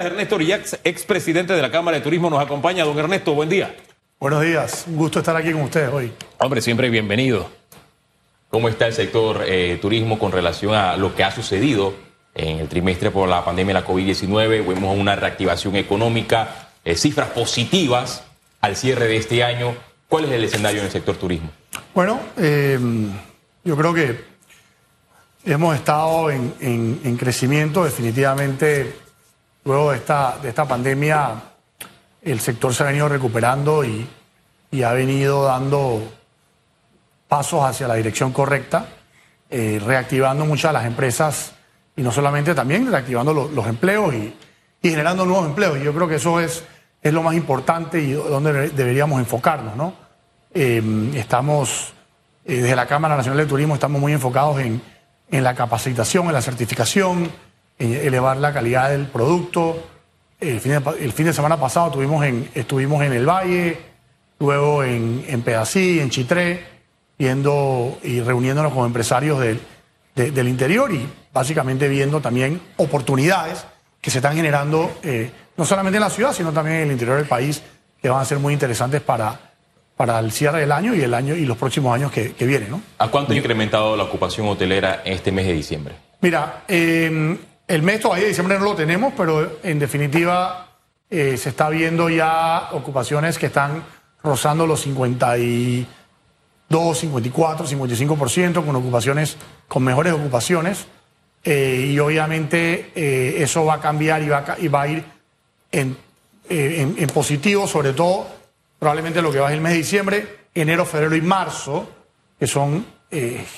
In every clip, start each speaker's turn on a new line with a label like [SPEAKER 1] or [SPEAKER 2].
[SPEAKER 1] Ernesto Orillax, expresidente de la Cámara de Turismo, nos acompaña. Don Ernesto, buen día.
[SPEAKER 2] Buenos días, un gusto estar aquí con ustedes hoy.
[SPEAKER 1] Hombre, siempre bienvenido. ¿Cómo está el sector eh, turismo con relación a lo que ha sucedido en el trimestre por la pandemia de la COVID-19? Vemos una reactivación económica, eh, cifras positivas al cierre de este año. ¿Cuál es el escenario en el sector turismo?
[SPEAKER 2] Bueno, eh, yo creo que hemos estado en, en- en crecimiento. Definitivamente, luego de esta, de esta pandemia, el sector se ha venido recuperando y, y ha venido dando pasos hacia la dirección correcta, eh, reactivando muchas de las empresas y no solamente también reactivando lo- los empleos y, y generando nuevos empleos. Yo creo que eso es, es lo más importante y donde debe- deberíamos enfocarnos, ¿no? Eh, estamos, eh, desde la Cámara Nacional de Turismo, estamos muy enfocados en, en la capacitación, en la certificación, en elevar la calidad del producto. El fin de, el fin de semana pasado tuvimos en, estuvimos en el Valle, luego en, en Pedací, en Chitré, viendo y reuniéndonos con empresarios del, de- del interior y básicamente viendo también oportunidades que se están generando eh, no solamente en la ciudad, sino también en el interior del país, que van a ser muy interesantes para, para el cierre del año y el año y los próximos años que, que vienen. ¿no?
[SPEAKER 1] ¿A cuánto ha incrementado la ocupación hotelera en este mes de diciembre?
[SPEAKER 2] Mira, eh, el mes todavía de diciembre no lo tenemos, pero en definitiva eh, se está viendo ya ocupaciones que están rozando los 52, 54, 55%, con ocupaciones, con mejores ocupaciones. Eh, y obviamente eh, eso va a cambiar y va a, y va a ir en, en- positivo, sobre todo probablemente lo que va ser el mes de diciembre, enero, febrero y marzo, que son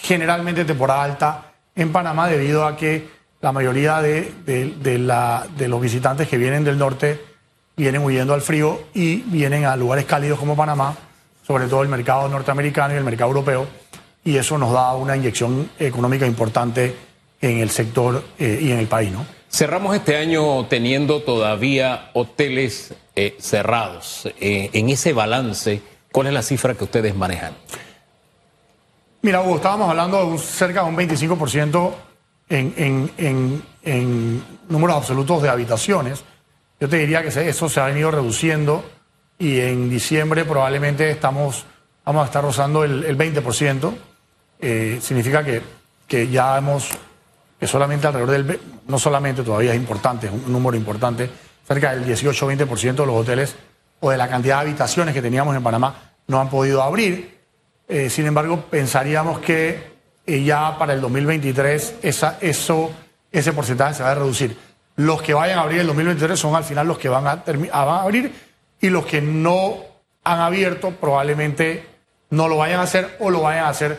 [SPEAKER 2] generalmente temporada alta en Panamá debido a que la mayoría de, de- de la- de los visitantes que vienen del norte vienen huyendo al frío y vienen a lugares cálidos como Panamá, sobre todo el mercado norteamericano y el mercado europeo, y eso nos da una inyección económica importante en el sector eh, y en el país, ¿no?
[SPEAKER 1] Cerramos este año teniendo todavía hoteles eh, cerrados. Eh, en ese balance, ¿cuál es la cifra que ustedes manejan?
[SPEAKER 2] Mira, Hugo, estábamos hablando de un- cerca de un 25% en, en- en- en números absolutos de habitaciones. Yo te diría que eso se ha venido reduciendo y en diciembre probablemente estamos, vamos a estar rozando el, el 20%. Eh, significa que, que ya hemos, que solamente alrededor del, no solamente todavía es importante, es un número importante, cerca del 18-20% de los hoteles o de la cantidad de habitaciones que teníamos en Panamá no han podido abrir. Eh, sin embargo, pensaríamos que eh, ya para el 2023 esa, eso, ese porcentaje se va a reducir. Los que vayan a abrir el 2023 son al final los que van a, abrir y los que no han abierto probablemente no lo vayan a hacer o lo vayan a hacer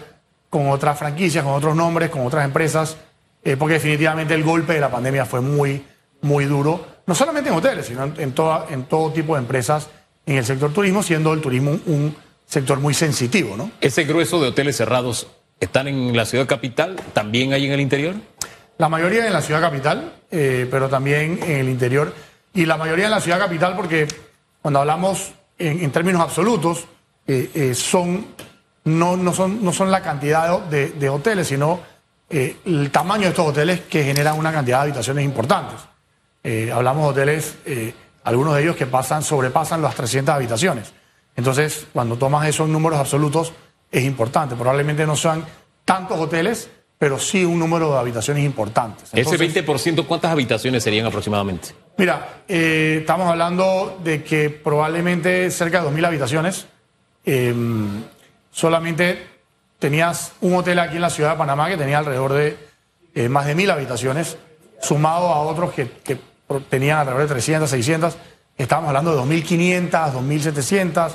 [SPEAKER 2] con otras franquicias, con otros nombres, con otras empresas, eh, porque definitivamente el golpe de la pandemia fue muy, muy duro, no solamente en hoteles, sino en, en toda- en todo tipo de empresas en el sector turismo, siendo el turismo un, un sector muy sensitivo, ¿no?
[SPEAKER 1] ¿Ese grueso de hoteles cerrados están en la ciudad capital? ¿También hay en el interior?
[SPEAKER 2] La mayoría en la ciudad capital, eh, pero también en el interior. Y la mayoría en la ciudad capital porque cuando hablamos en, términos absolutos, eh, eh, son, no, no, son, no son la cantidad de, hoteles, sino el tamaño de estos hoteles que generan una cantidad de habitaciones importantes. Hablamos de hoteles, algunos de ellos que pasan, sobrepasan las 300 habitaciones. Entonces, cuando tomas eso en números absolutos, es importante. Probablemente no sean tantos hoteles, pero sí un número de habitaciones importantes. Entonces,
[SPEAKER 1] Ese 20%, ¿cuántas habitaciones serían aproximadamente?
[SPEAKER 2] Mira, eh, estamos hablando de que probablemente cerca de 2.000 habitaciones. eh, solamente tenías un hotel aquí en la ciudad de Panamá que tenía alrededor de eh, más de 1.000 habitaciones, sumado a otros que, que tenían alrededor de 300, 600. Estamos hablando de 2.500, 2.700.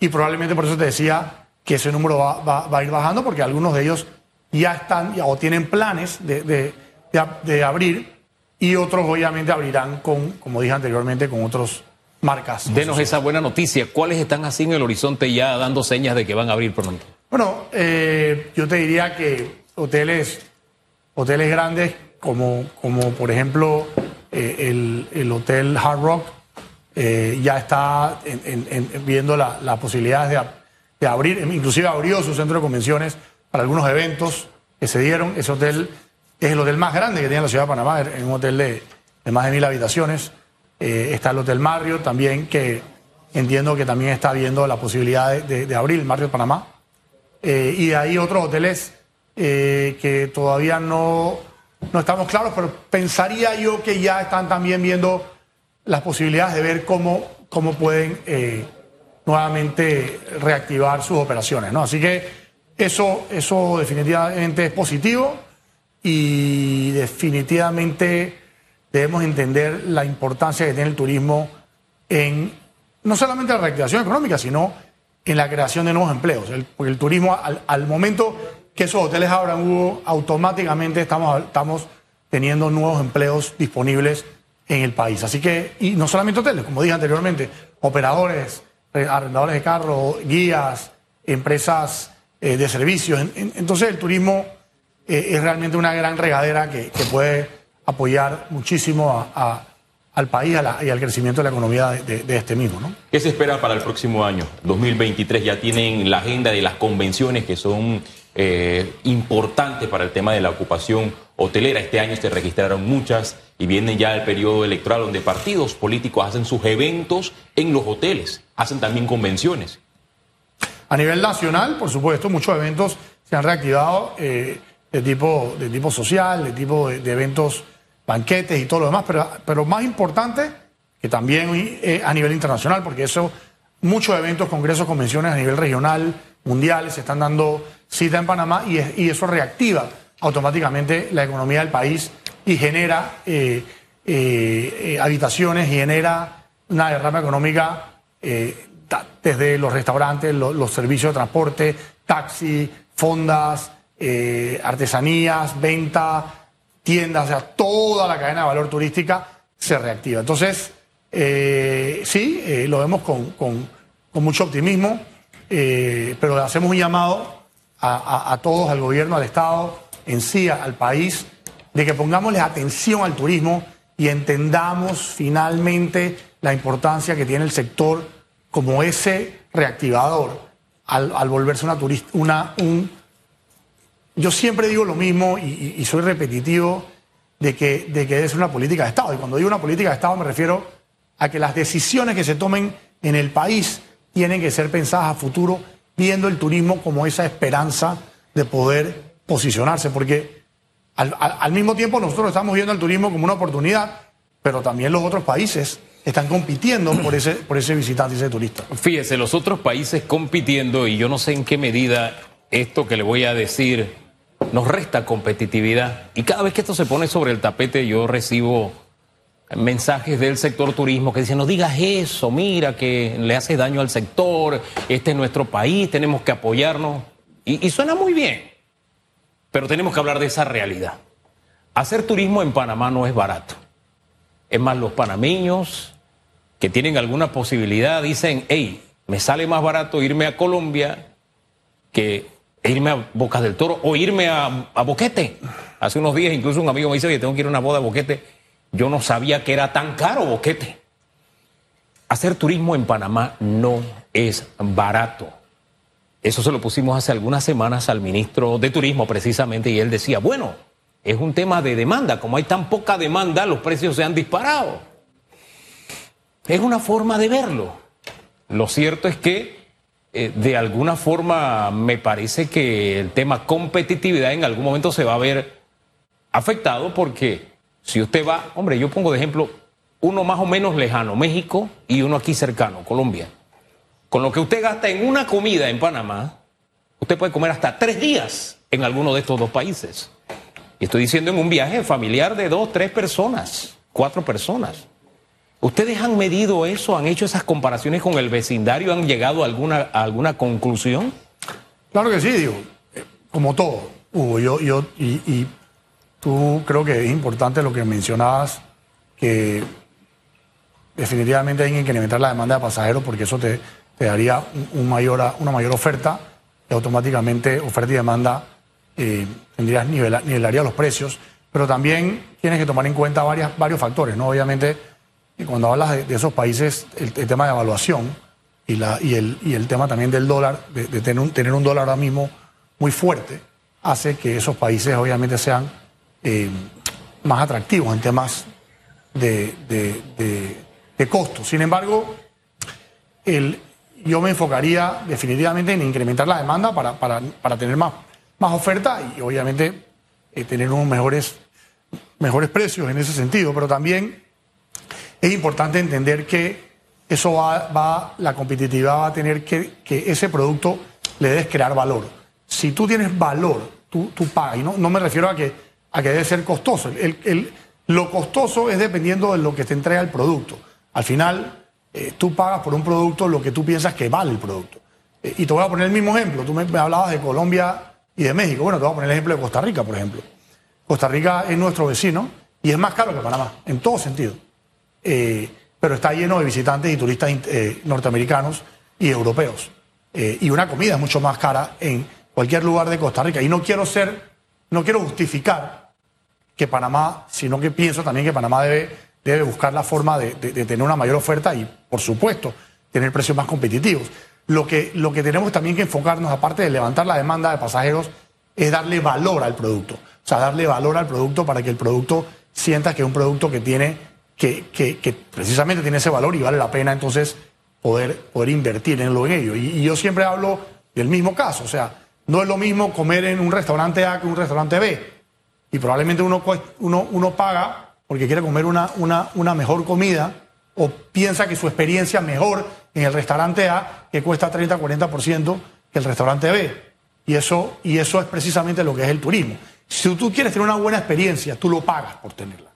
[SPEAKER 2] Y probablemente por eso te decía que ese número va, va- va a ir bajando porque algunos de ellos ya están ya- o tienen planes de, de- de ab- de abrir y otros obviamente abrirán con, como dije anteriormente, con otras marcas.
[SPEAKER 1] Denos esa buena noticia. ¿Cuáles están así en el horizonte ya dando señas de que van a abrir pronto?
[SPEAKER 2] Bueno, eh, yo te diría que hoteles, hoteles grandes como, como por ejemplo eh, el, el Hotel Hard Rock eh, ya está en- en- en- viendo la, la posibilidad de, de abrir, inclusive abrió su centro de convenciones para algunos eventos que se dieron. Ese hotel es el hotel más grande que tiene la ciudad de Panamá, es un hotel de, de más de mil habitaciones. Eh, está el Hotel Marriott también, que entiendo que también está viendo la posibilidad de, de, abrir el Marriott Panamá. Eh, y hay otros hoteles eh, que todavía no, no estamos claros, pero pensaría yo que ya están también viendo las posibilidades de ver cómo, cómo pueden nuevamente reactivar sus operaciones. ¿no? Así que eso, eso definitivamente es positivo y definitivamente debemos entender la importancia que tiene el turismo en no solamente la reactivación económica, sino en la creación de nuevos empleos. El, porque el turismo, al, momento que esos hoteles abran, Hugo, automáticamente estamos, estamos teniendo nuevos empleos disponibles en el país. Así que, y no solamente hoteles, como dije anteriormente, operadores, arrendadores de carros, guías, empresas eh, de servicios. entonces el turismo eh, es realmente una gran regadera que, puede apoyar muchísimo al país y al crecimiento de la economía de, este mismo.
[SPEAKER 1] ¿Qué se espera para el próximo año? 2023 ya tienen la agenda de las convenciones que son importantes para el tema de la ocupación hotelera. Este año se registraron muchas y viene ya el periodo electoral donde partidos políticos hacen sus eventos en los hoteles, hacen también convenciones.
[SPEAKER 2] A nivel nacional, por supuesto, muchos eventos se han reactivado eh, de, tipo, de tipo social, de tipo de, eventos, banquetes y todo lo demás, pero, pero más importante que también eh, a nivel internacional, porque eso, muchos eventos, congresos, convenciones a nivel regional, mundial, se están dando cita en Panamá y, eso reactiva automáticamente la economía del país y genera eh, eh, eh, habitaciones genera una derrama económica desde los restaurantes, los servicios de transporte, taxi, fondas, artesanías, venta, tiendas, o sea, toda la cadena de valor turística se reactiva. Entonces, sí, lo vemos con, mucho optimismo, pero hacemos un llamado a todos, al gobierno, al Estado, en sí al país, de que pongámosle atención al turismo y entendamos finalmente la importancia que tiene el sector como ese reactivador al, volverse una turista, una, un... Yo siempre digo lo mismo y, soy repetitivo de que, de que ser una política de Estado. Y cuando digo una política de Estado me refiero a que las decisiones que se tomen en el país tienen que ser pensadas a futuro, viendo el turismo como esa esperanza de poder posicionarse, porque al, mismo tiempo nosotros estamos viendo el turismo como una oportunidad, pero también los otros países están compitiendo por ese, por ese visitante, ese turista.
[SPEAKER 3] Fíjese, los otros países compitiendo, y yo no sé en qué medida esto que le voy a decir nos resta competitividad. Y cada vez que esto se pone sobre el tapete, yo recibo mensajes del sector turismo que dicen, no digas eso, mira que le hace daño al sector, este es nuestro país, tenemos que apoyarnos. y suena muy bien. Pero tenemos que hablar de esa realidad. Hacer turismo en Panamá no es barato. Es más, los panameños que tienen alguna posibilidad dicen, hey, me sale más barato irme a Colombia que irme a Bocas del Toro o irme a, Boquete. Hace unos días incluso un amigo me dice, oye, tengo que ir a una boda a Boquete. Yo no sabía que era tan caro Boquete. Hacer turismo en Panamá no es barato. Eso se lo pusimos hace algunas semanas al ministro de Turismo precisamente y él decía, bueno, es un tema de demanda, como hay tan poca demanda, los precios se han disparado. Es una forma de verlo. Lo cierto es que eh, de alguna forma me parece que el tema competitividad en algún momento se va a ver afectado porque si usted va, hombre, yo pongo de ejemplo uno más o menos lejano, México, y uno aquí cercano, Colombia. Con lo que usted gasta en una comida en Panamá, usted puede comer hasta tres días en alguno de estos dos países. Y estoy diciendo en un viaje familiar de dos, tres personas, cuatro personas. ¿Ustedes han medido eso? ¿Han hecho esas comparaciones con el vecindario? ¿Han llegado a alguna, alguna conclusión?
[SPEAKER 2] Claro que sí, digo, como todo, Hugo, yo, yo y, y tú creo que es importante lo que mencionabas, que definitivamente hay que incrementar la demanda de pasajeros porque eso te, te daría una mayor oferta y automáticamente oferta y demanda eh, tendrías nivelaría los precios, pero también tienes que tomar en cuenta varias, varios factores, ¿no? Obviamente, cuando hablas de, esos países, el, tema de evaluación y, la, y, el, y el tema también del dólar, de, tener, un, tener un dólar ahora mismo muy fuerte, hace que esos países obviamente sean eh, más atractivos en temas de, de costo. Sin embargo, el, yo me enfocaría definitivamente en incrementar la demanda para, para, para tener más, más oferta y obviamente eh, tener unos mejores, mejores precios en ese sentido, pero también es importante entender que eso va, va la competitividad va a tener que, que ese producto le debes crear valor. Si tú tienes valor, tú, tú pagas, y no, no me refiero a que, a que debe ser costoso. El, el, lo costoso es dependiendo de lo que te entrega el producto. Al final, eh, tú pagas por un producto lo que tú piensas que vale el producto. Eh, y te voy a poner el mismo ejemplo. Tú me, hablabas de Colombia y de México. Bueno, te voy a poner el ejemplo de Costa Rica, por ejemplo. Costa Rica es nuestro vecino y es más caro que Panamá, en todo sentido. Eh, pero está lleno de visitantes y turistas norteamericanos y europeos. y una comida es mucho más cara en cualquier lugar de Costa Rica. Y no quiero ser, no quiero justificar que Panamá, sino que pienso también que Panamá debe debe buscar la forma de, tener una mayor oferta y, por supuesto, tener precios más competitivos. Lo que, lo que tenemos también que enfocarnos, aparte de levantar la demanda de pasajeros, es darle valor al producto. O sea, darle valor al producto para que el producto sienta que es un producto que tiene, que, que, que precisamente tiene ese valor y vale la pena entonces poder, poder invertir en lo en ello. Y, y yo siempre hablo del mismo caso. O sea, no es lo mismo comer en un restaurante A que en un restaurante B. Y probablemente uno, uno, uno paga porque quiere comer una, una, una mejor comida o piensa que su experiencia mejor en el restaurante A, que cuesta 30, 40% que el restaurante B. Y eso, y eso es precisamente lo que es el turismo. Si tú quieres tener una buena experiencia, tú lo pagas por tenerla.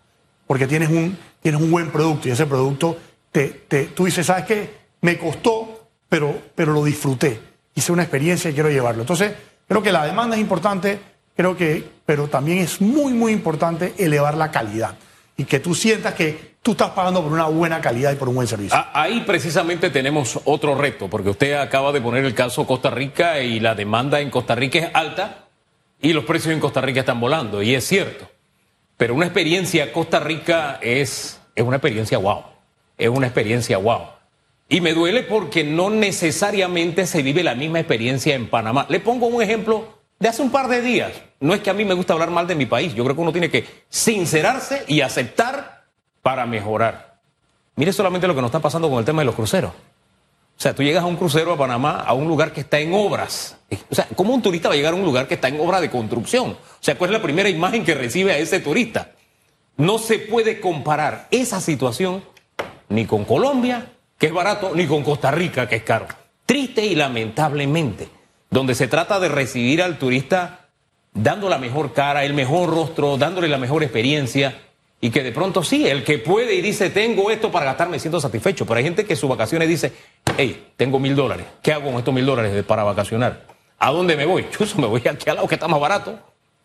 [SPEAKER 2] Porque tienes un, tienes un buen producto y ese producto, te, te, tú dices, ¿sabes qué? Me costó, pero, pero lo disfruté. Hice una experiencia y quiero llevarlo. Entonces, creo que la demanda es importante, creo que, pero también es muy, muy importante elevar la calidad y que tú sientas que tú estás pagando por una buena calidad y por un buen servicio.
[SPEAKER 3] Ahí precisamente tenemos otro reto, porque usted acaba de poner el caso Costa Rica y la demanda en Costa Rica es alta y los precios en Costa Rica están volando, y es cierto. Pero una experiencia Costa Rica es, es una experiencia wow, es una experiencia wow. Y me duele porque no necesariamente se vive la misma experiencia en Panamá. Le pongo un ejemplo de hace un par de días. No es que a mí me gusta hablar mal de mi país, yo creo que uno tiene que sincerarse y aceptar para mejorar. Mire solamente lo que nos está pasando con el tema de los cruceros. O sea, tú llegas a un crucero a Panamá, a un lugar que está en obras. O sea, ¿cómo un turista va a llegar a un lugar que está en obra de construcción? O sea, ¿cuál es la primera imagen que recibe a ese turista? No se puede comparar esa situación ni con Colombia, que es barato, ni con Costa Rica, que es caro. Triste y lamentablemente donde se trata de recibir al turista dando la mejor cara, el mejor rostro, dándole la mejor experiencia. Y que de pronto sí, el que puede y dice, tengo esto para gastar, me siento satisfecho. Pero hay gente que sus vacaciones dice, hey, tengo mil dólares. ¿Qué hago con estos mil dólares para vacacionar? ¿A dónde me voy? Chuso, me voy aquí al lado que está más barato.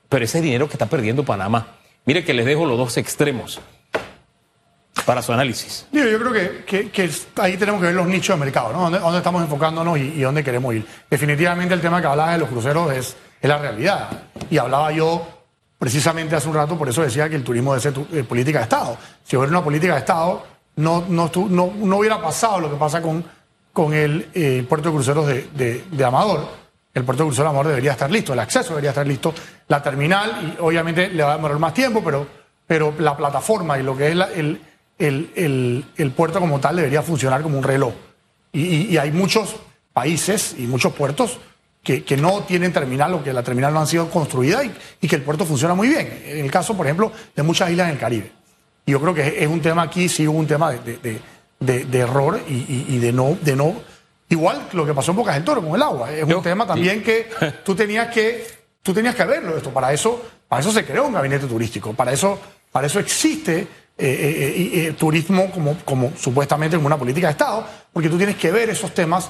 [SPEAKER 3] Pero ese dinero que está perdiendo Panamá. Mire que les dejo los dos extremos para su análisis.
[SPEAKER 2] Yo, creo que, que, ahí tenemos que ver los nichos de mercado, ¿no? ¿Dónde, dónde estamos enfocándonos y, y, dónde queremos ir? Definitivamente el tema que hablaba de los cruceros es, es, la realidad. Y hablaba yo precisamente hace un rato, por eso decía que el turismo debe ser eh, política de Estado. Si hubiera una política de Estado, no, no, no, no hubiera pasado lo que pasa con, con el eh, puerto de cruceros de, de, Amador. El puerto de cruceros de Amador debería estar listo, el acceso debería estar listo, la terminal, obviamente le va a demorar más tiempo, pero, pero la plataforma y lo que es el el, el, puerto como tal debería funcionar como un reloj. Y hay muchos países y muchos puertos que, que, no tienen terminal o que la terminal no han sido construida y, y, que el puerto funciona muy bien. En el caso, por ejemplo, de muchas islas en el Caribe. Y yo creo que es un tema aquí, sí hubo un tema de, de, de, de error y, de no, de no. Igual lo que pasó en Bocas del Toro con el agua. Es yo, un tema también sí. que tú tenías que, tú tenías que verlo esto. Para eso, para eso se creó un gabinete turístico. Para eso, para eso existe eh, eh, eh, turismo como, como supuestamente como una política de Estado, porque tú tienes que ver esos temas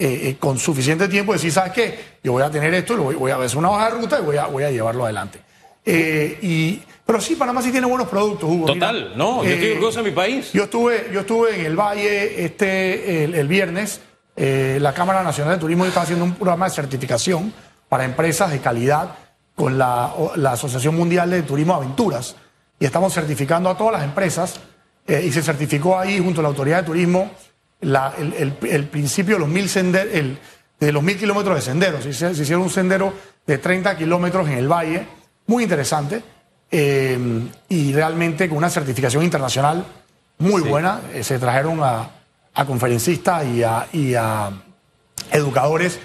[SPEAKER 2] eh, con suficiente tiempo decir, ¿sabes qué? Yo voy a tener esto, lo voy, voy a ver una hoja de ruta y voy a, voy a llevarlo adelante. y, pero sí, Panamá sí tiene buenos productos, Hugo.
[SPEAKER 3] Total, Mira, no, yo estoy orgulloso de mi país.
[SPEAKER 2] Yo estuve, yo estuve en el Valle este, el, el viernes, la Cámara Nacional de Turismo está haciendo un programa de certificación para empresas de calidad con la, la Asociación Mundial de Turismo Aventuras y estamos certificando a todas las empresas eh, y se certificó ahí junto a la Autoridad de Turismo la, el, el, el, principio de los mil, sender, el, de los mil kilómetros de senderos. Se, se, hicieron un sendero de 30 kilómetros en el valle, muy interesante, eh, y realmente con una certificación internacional muy buena. Eh, se trajeron a, conferencistas y a, y a, educadores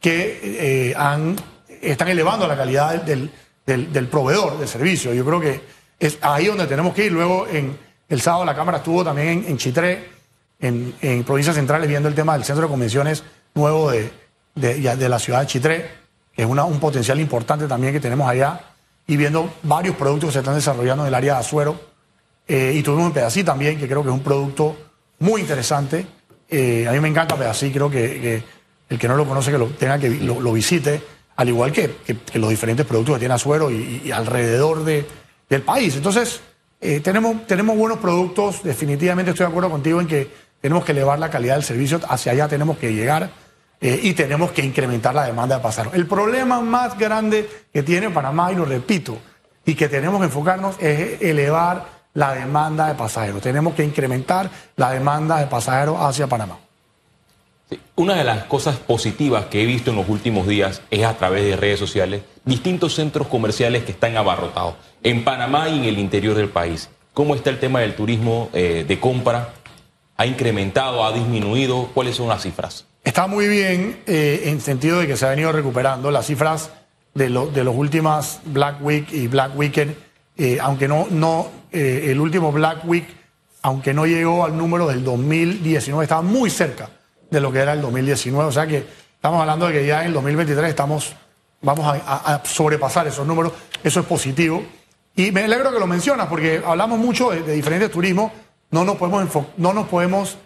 [SPEAKER 2] que eh, han, están elevando la calidad del, del, proveedor del servicio. Yo creo que es ahí donde tenemos que ir. Luego, en el sábado, la Cámara estuvo también en, Chitré, en, en, provincias centrales, viendo el tema del centro de convenciones nuevo de, de, la ciudad de Chitré, que es un potencial importante también que tenemos allá, y viendo varios productos que se están desarrollando en el área de Azuero. Eh, y tuvimos un Pedací también, que creo que es un producto muy interesante. Eh, a mí me encanta Pedací, creo que, el que no lo conoce que lo tenga que lo, visite, al igual que, los diferentes productos que tiene Azuero y, alrededor de, del país. Entonces, eh, tenemos, tenemos buenos productos, definitivamente estoy de acuerdo contigo en que tenemos que elevar la calidad del servicio, hacia allá tenemos que llegar y tenemos que incrementar la demanda de pasajeros. El problema más grande que tiene Panamá, y lo repito, y que tenemos que enfocarnos es elevar la demanda de pasajeros. Tenemos que incrementar la demanda de pasajeros hacia Panamá.
[SPEAKER 1] Una de las cosas positivas que he visto en los últimos días es a través de redes sociales distintos centros comerciales que están abarrotados en Panamá y en el interior del país. ¿Cómo está el tema del turismo eh, de compra? ¿Ha incrementado? ¿Ha disminuido? ¿Cuáles son las cifras?
[SPEAKER 2] Está muy bien eh, en sentido de que se ha venido recuperando. Las cifras de, de los últimos Black Week y Black Weekend, eh, aunque no, no eh, el último Black Week, aunque no llegó al número del 2019, estaba muy cerca de lo que era el 2019. O sea que estamos hablando de que ya en el 2023 estamos, vamos a, sobrepasar esos números. Eso es positivo. Y me alegro que lo mencionas, porque hablamos mucho de, diferentes turismos. No nos podemos, no nos podemos,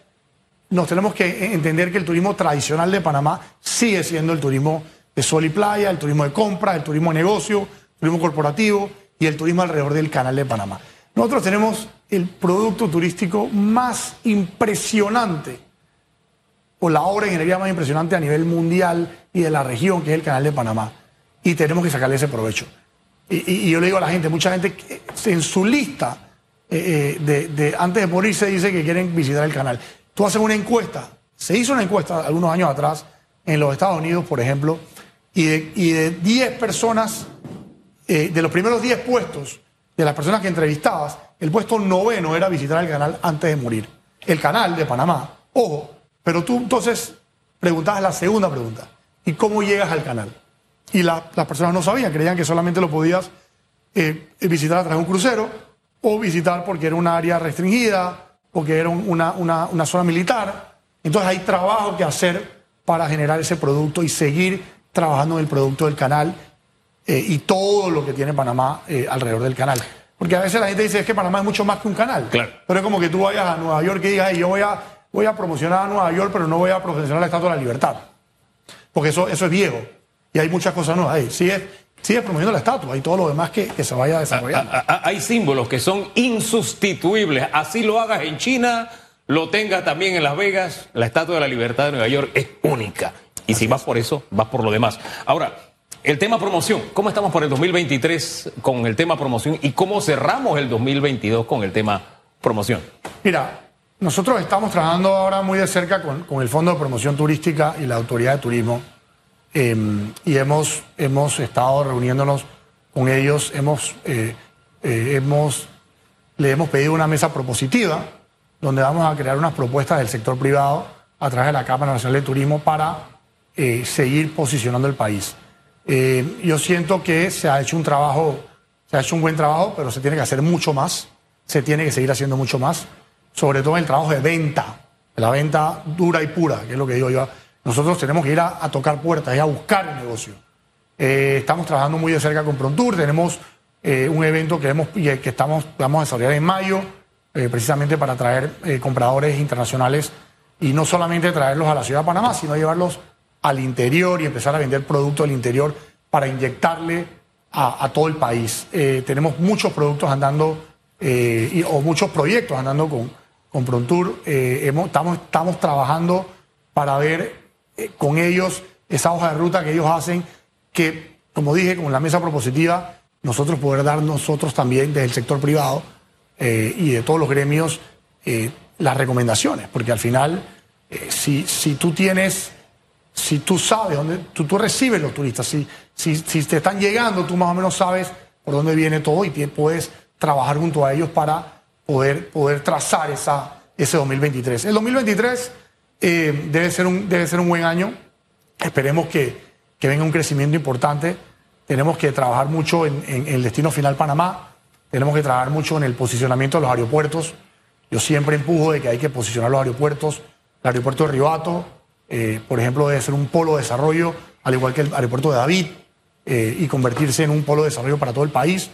[SPEAKER 2] nos tenemos que entender que el turismo tradicional de Panamá sigue siendo el turismo de sol y playa, el turismo de compra, el turismo de negocio, el turismo corporativo y el turismo alrededor del canal de Panamá. Nosotros tenemos el producto turístico más impresionante, o la obra de ingeniería más impresionante a nivel mundial y de la región, que es el Canal de Panamá. Y tenemos que sacarle ese provecho. Y, yo le digo a la gente, mucha gente en su lista, eh, eh, de, antes de morir, se dice que quieren visitar el canal. Tú haces una encuesta, se hizo una encuesta algunos años atrás en los Estados Unidos, por ejemplo, y de 10 personas, eh, de los primeros 10 puestos, de las personas que entrevistabas, el puesto noveno era visitar el canal antes de morir. El canal de Panamá. Ojo, pero tú entonces preguntabas la segunda pregunta. ¿Y cómo llegas al canal? Y las personas no sabían, creían que solamente lo podías eh, visitar a través de un crucero o visitar porque era un área restringida, porque era una, una zona militar. Entonces hay trabajo que hacer para generar ese producto y seguir trabajando en el producto del canal eh, y todo lo que tiene Panamá eh, alrededor del canal. Porque a veces la gente dice es que Panamá es mucho más que un canal.
[SPEAKER 3] Claro.
[SPEAKER 2] Pero es como que tú vayas a Nueva York y digas, yo voy a, voy a promocionar a Nueva York, pero no voy a promocionar la Estatua de la Libertad. Porque eso, eso es viejo. Y hay muchas cosas nuevas ahí. Sigue, sigue promoviendo la estatua y todo lo demás que, que se vaya desarrollando.
[SPEAKER 3] hay símbolos que son insustituibles. Así lo hagas en China, lo tengas también en Las Vegas. La Estatua de la Libertad de Nueva York es única. Y si vas por eso, vas por lo demás. Ahora, el tema promoción, ¿cómo estamos por el 2023 con el tema promoción y cómo cerramos el 2022 con el tema promoción?
[SPEAKER 2] Mira, nosotros estamos trabajando ahora muy de cerca con, el Fondo de Promoción Turística y la Autoridad de Turismo em, y hemos, hemos estado reuniéndonos con ellos, hemos, eh, eh, hemos, le hemos pedido una mesa propositiva donde vamos a crear unas propuestas del sector privado a través de la Cámara Nacional de Turismo para eh, seguir posicionando el país. Eh, yo siento que se ha hecho un trabajo, se ha hecho un buen trabajo, pero se tiene que hacer mucho más, se tiene que seguir haciendo mucho más, sobre todo en el trabajo de venta, la venta dura y pura, que es lo que digo yo. Nosotros tenemos que ir a, tocar puertas y a buscar el negocio. Eh, estamos trabajando muy de cerca con Prontour, tenemos eh, un evento que, hemos, que estamos, vamos a desarrollar en mayo, precisamente para traer compradores internacionales y no solamente traerlos a la ciudad de Panamá, sino llevarlos al interior y empezar a vender productos al interior para inyectarle a, todo el país. Eh, tenemos muchos productos andando eh, o muchos proyectos andando con, con Prontour. Eh, estamos, estamos trabajando para ver con ellos esa hoja de ruta que ellos hacen, que, como dije, con la mesa propositiva, nosotros poder dar nosotros también desde el sector privado y de todos los gremios las recomendaciones, porque al final, si, si tú tienes si tú sabes dónde, tú, tú recibes los turistas, si, si, si, te están llegando, tú más o menos sabes por dónde viene todo y puedes trabajar junto a ellos para poder, poder trazar esa, ese 2023. El 2023 eh, debe, ser un, debe ser un buen año. Esperemos que, que venga un crecimiento importante. Tenemos que trabajar mucho en, el destino final Panamá. Tenemos que trabajar mucho en el posicionamiento de los aeropuertos. Yo siempre empujo de que hay que posicionar los aeropuertos. El aeropuerto de Ribato, eh, por ejemplo, debe ser un polo de desarrollo, al igual que el aeropuerto de David, eh, y convertirse en un polo de desarrollo para todo el país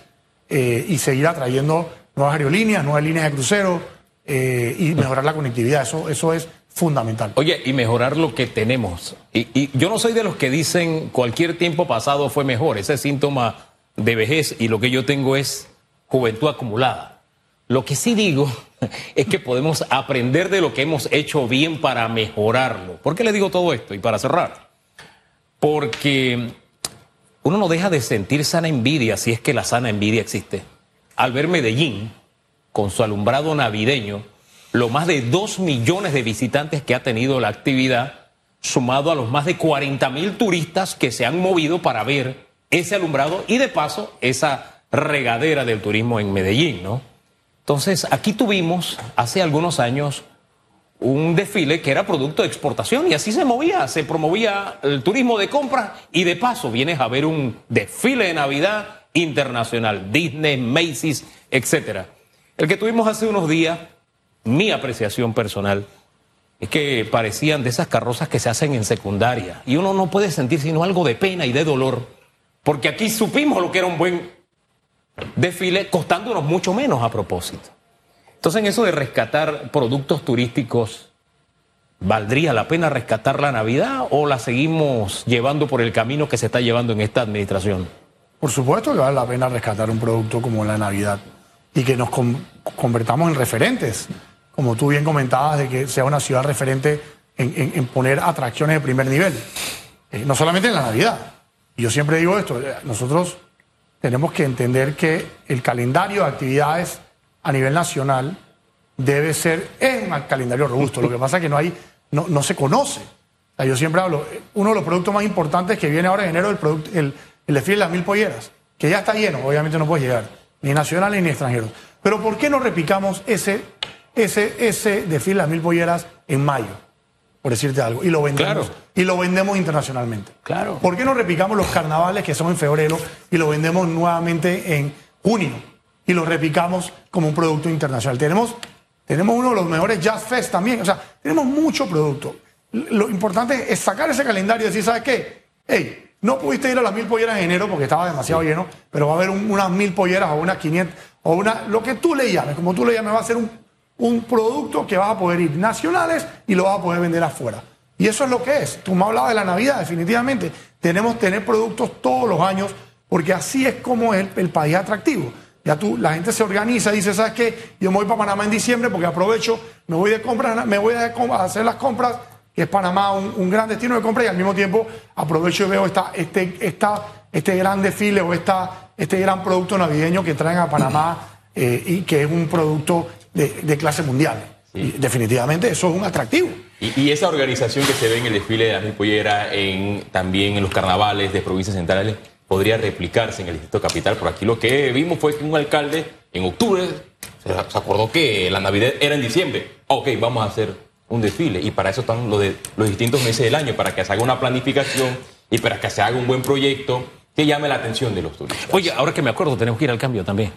[SPEAKER 2] eh, y seguir atrayendo nuevas aerolíneas, nuevas líneas de crucero y mejorar la conectividad. Eso, eso es fundamental.
[SPEAKER 3] Oye, y mejorar lo que tenemos. Y, yo no soy de los que dicen cualquier tiempo pasado fue mejor. Ese es síntoma de vejez y lo que yo tengo es juventud acumulada. Lo que sí digo es que podemos aprender de lo que hemos hecho bien para mejorarlo. ¿Por qué le digo todo esto? Y para cerrar. Porque uno no deja de sentir sana envidia, si es que la sana envidia existe, al ver Medellín con su alumbrado navideño, lo más de dos millones de visitantes que ha tenido la actividad, sumado a los más de 40 mil turistas que se han movido para ver ese alumbrado y de paso esa regadera del turismo en Medellín, ¿no? Entonces, aquí tuvimos hace algunos años un desfile que era producto de exportación y así se movía, se promovía el turismo de compra y de paso vienes a ver un desfile de Navidad internacional, Disney, Macy's, etcétera. El que tuvimos hace unos días, mi apreciación personal, es que parecían de esas carrozas que se hacen en secundaria y uno no puede sentir sino algo de pena y de dolor, porque aquí supimos lo que era un buen desfile costándonos mucho menos a propósito. Entonces, en eso de rescatar productos turísticos, ¿valdría la pena rescatar la Navidad o la seguimos llevando por el camino que se está llevando en esta administración?
[SPEAKER 2] Por supuesto que vale la pena rescatar un producto como la Navidad y que nos convertamos en referentes, como tú bien comentabas, de que sea una ciudad referente en, poner atracciones de primer nivel, eh, no solamente en la Navidad. Yo siempre digo esto, eh, nosotros tenemos que entender que el calendario de actividades a nivel nacional debe ser, es un calendario robusto. Lo que pasa es que no hay, no, no se conoce. yo siempre hablo, uno de los productos más importantes que viene ahora en enero, el, el, el desfile de las mil polleras, que ya está lleno, obviamente no puede llegar, ni nacionales ni extranjeros. Pero ¿por qué no repicamos ese, ese, ese desfile de las mil polleras en mayo? por decirte algo, y lo vendemos. Y lo vendemos internacionalmente.
[SPEAKER 3] Claro.
[SPEAKER 2] ¿Por qué no repicamos los carnavales que son en febrero y lo vendemos nuevamente en junio? Y lo repicamos como un producto internacional. Tenemos, tenemos uno de los mejores Jazz Fest también. O sea, tenemos mucho producto. Lo importante es sacar ese calendario y decir, ¿sabes qué? Hey, no pudiste ir a las mil polleras en enero porque estaba demasiado lleno, pero va a haber unas mil polleras o unas 500 o una, lo que tú le llames, como tú le llames, va a ser un un producto que vas a poder ir nacionales y lo vas a poder vender afuera. Y eso es lo que es. Tú me hablabas de la Navidad, definitivamente. Tenemos que tener productos todos los años porque así es como es el, país atractivo. Ya tú, la gente se organiza y dice, ¿sabes qué? Yo me voy para Panamá en diciembre porque aprovecho, me voy de compras, me voy a hacer las compras, que es Panamá un, gran destino de compra y al mismo tiempo aprovecho y veo esta, este, este gran desfile o esta, este gran producto navideño que traen a Panamá eh, y que es un producto de, clase mundial. Y definitivamente eso es un atractivo.
[SPEAKER 1] Y, esa organización que se ve en el desfile de la Ripollera, en, también en los carnavales de provincias centrales, podría replicarse en el Distrito Capital. Por aquí lo que vimos fue que un alcalde en octubre se, acordó que la Navidad era en diciembre. Ok, vamos a hacer un desfile. Y para eso están los, de, los distintos meses del año, para que se haga una planificación y para que se haga un buen proyecto que llame la atención de los turistas.
[SPEAKER 3] Oye, ahora que me acuerdo, tenemos que ir al cambio también.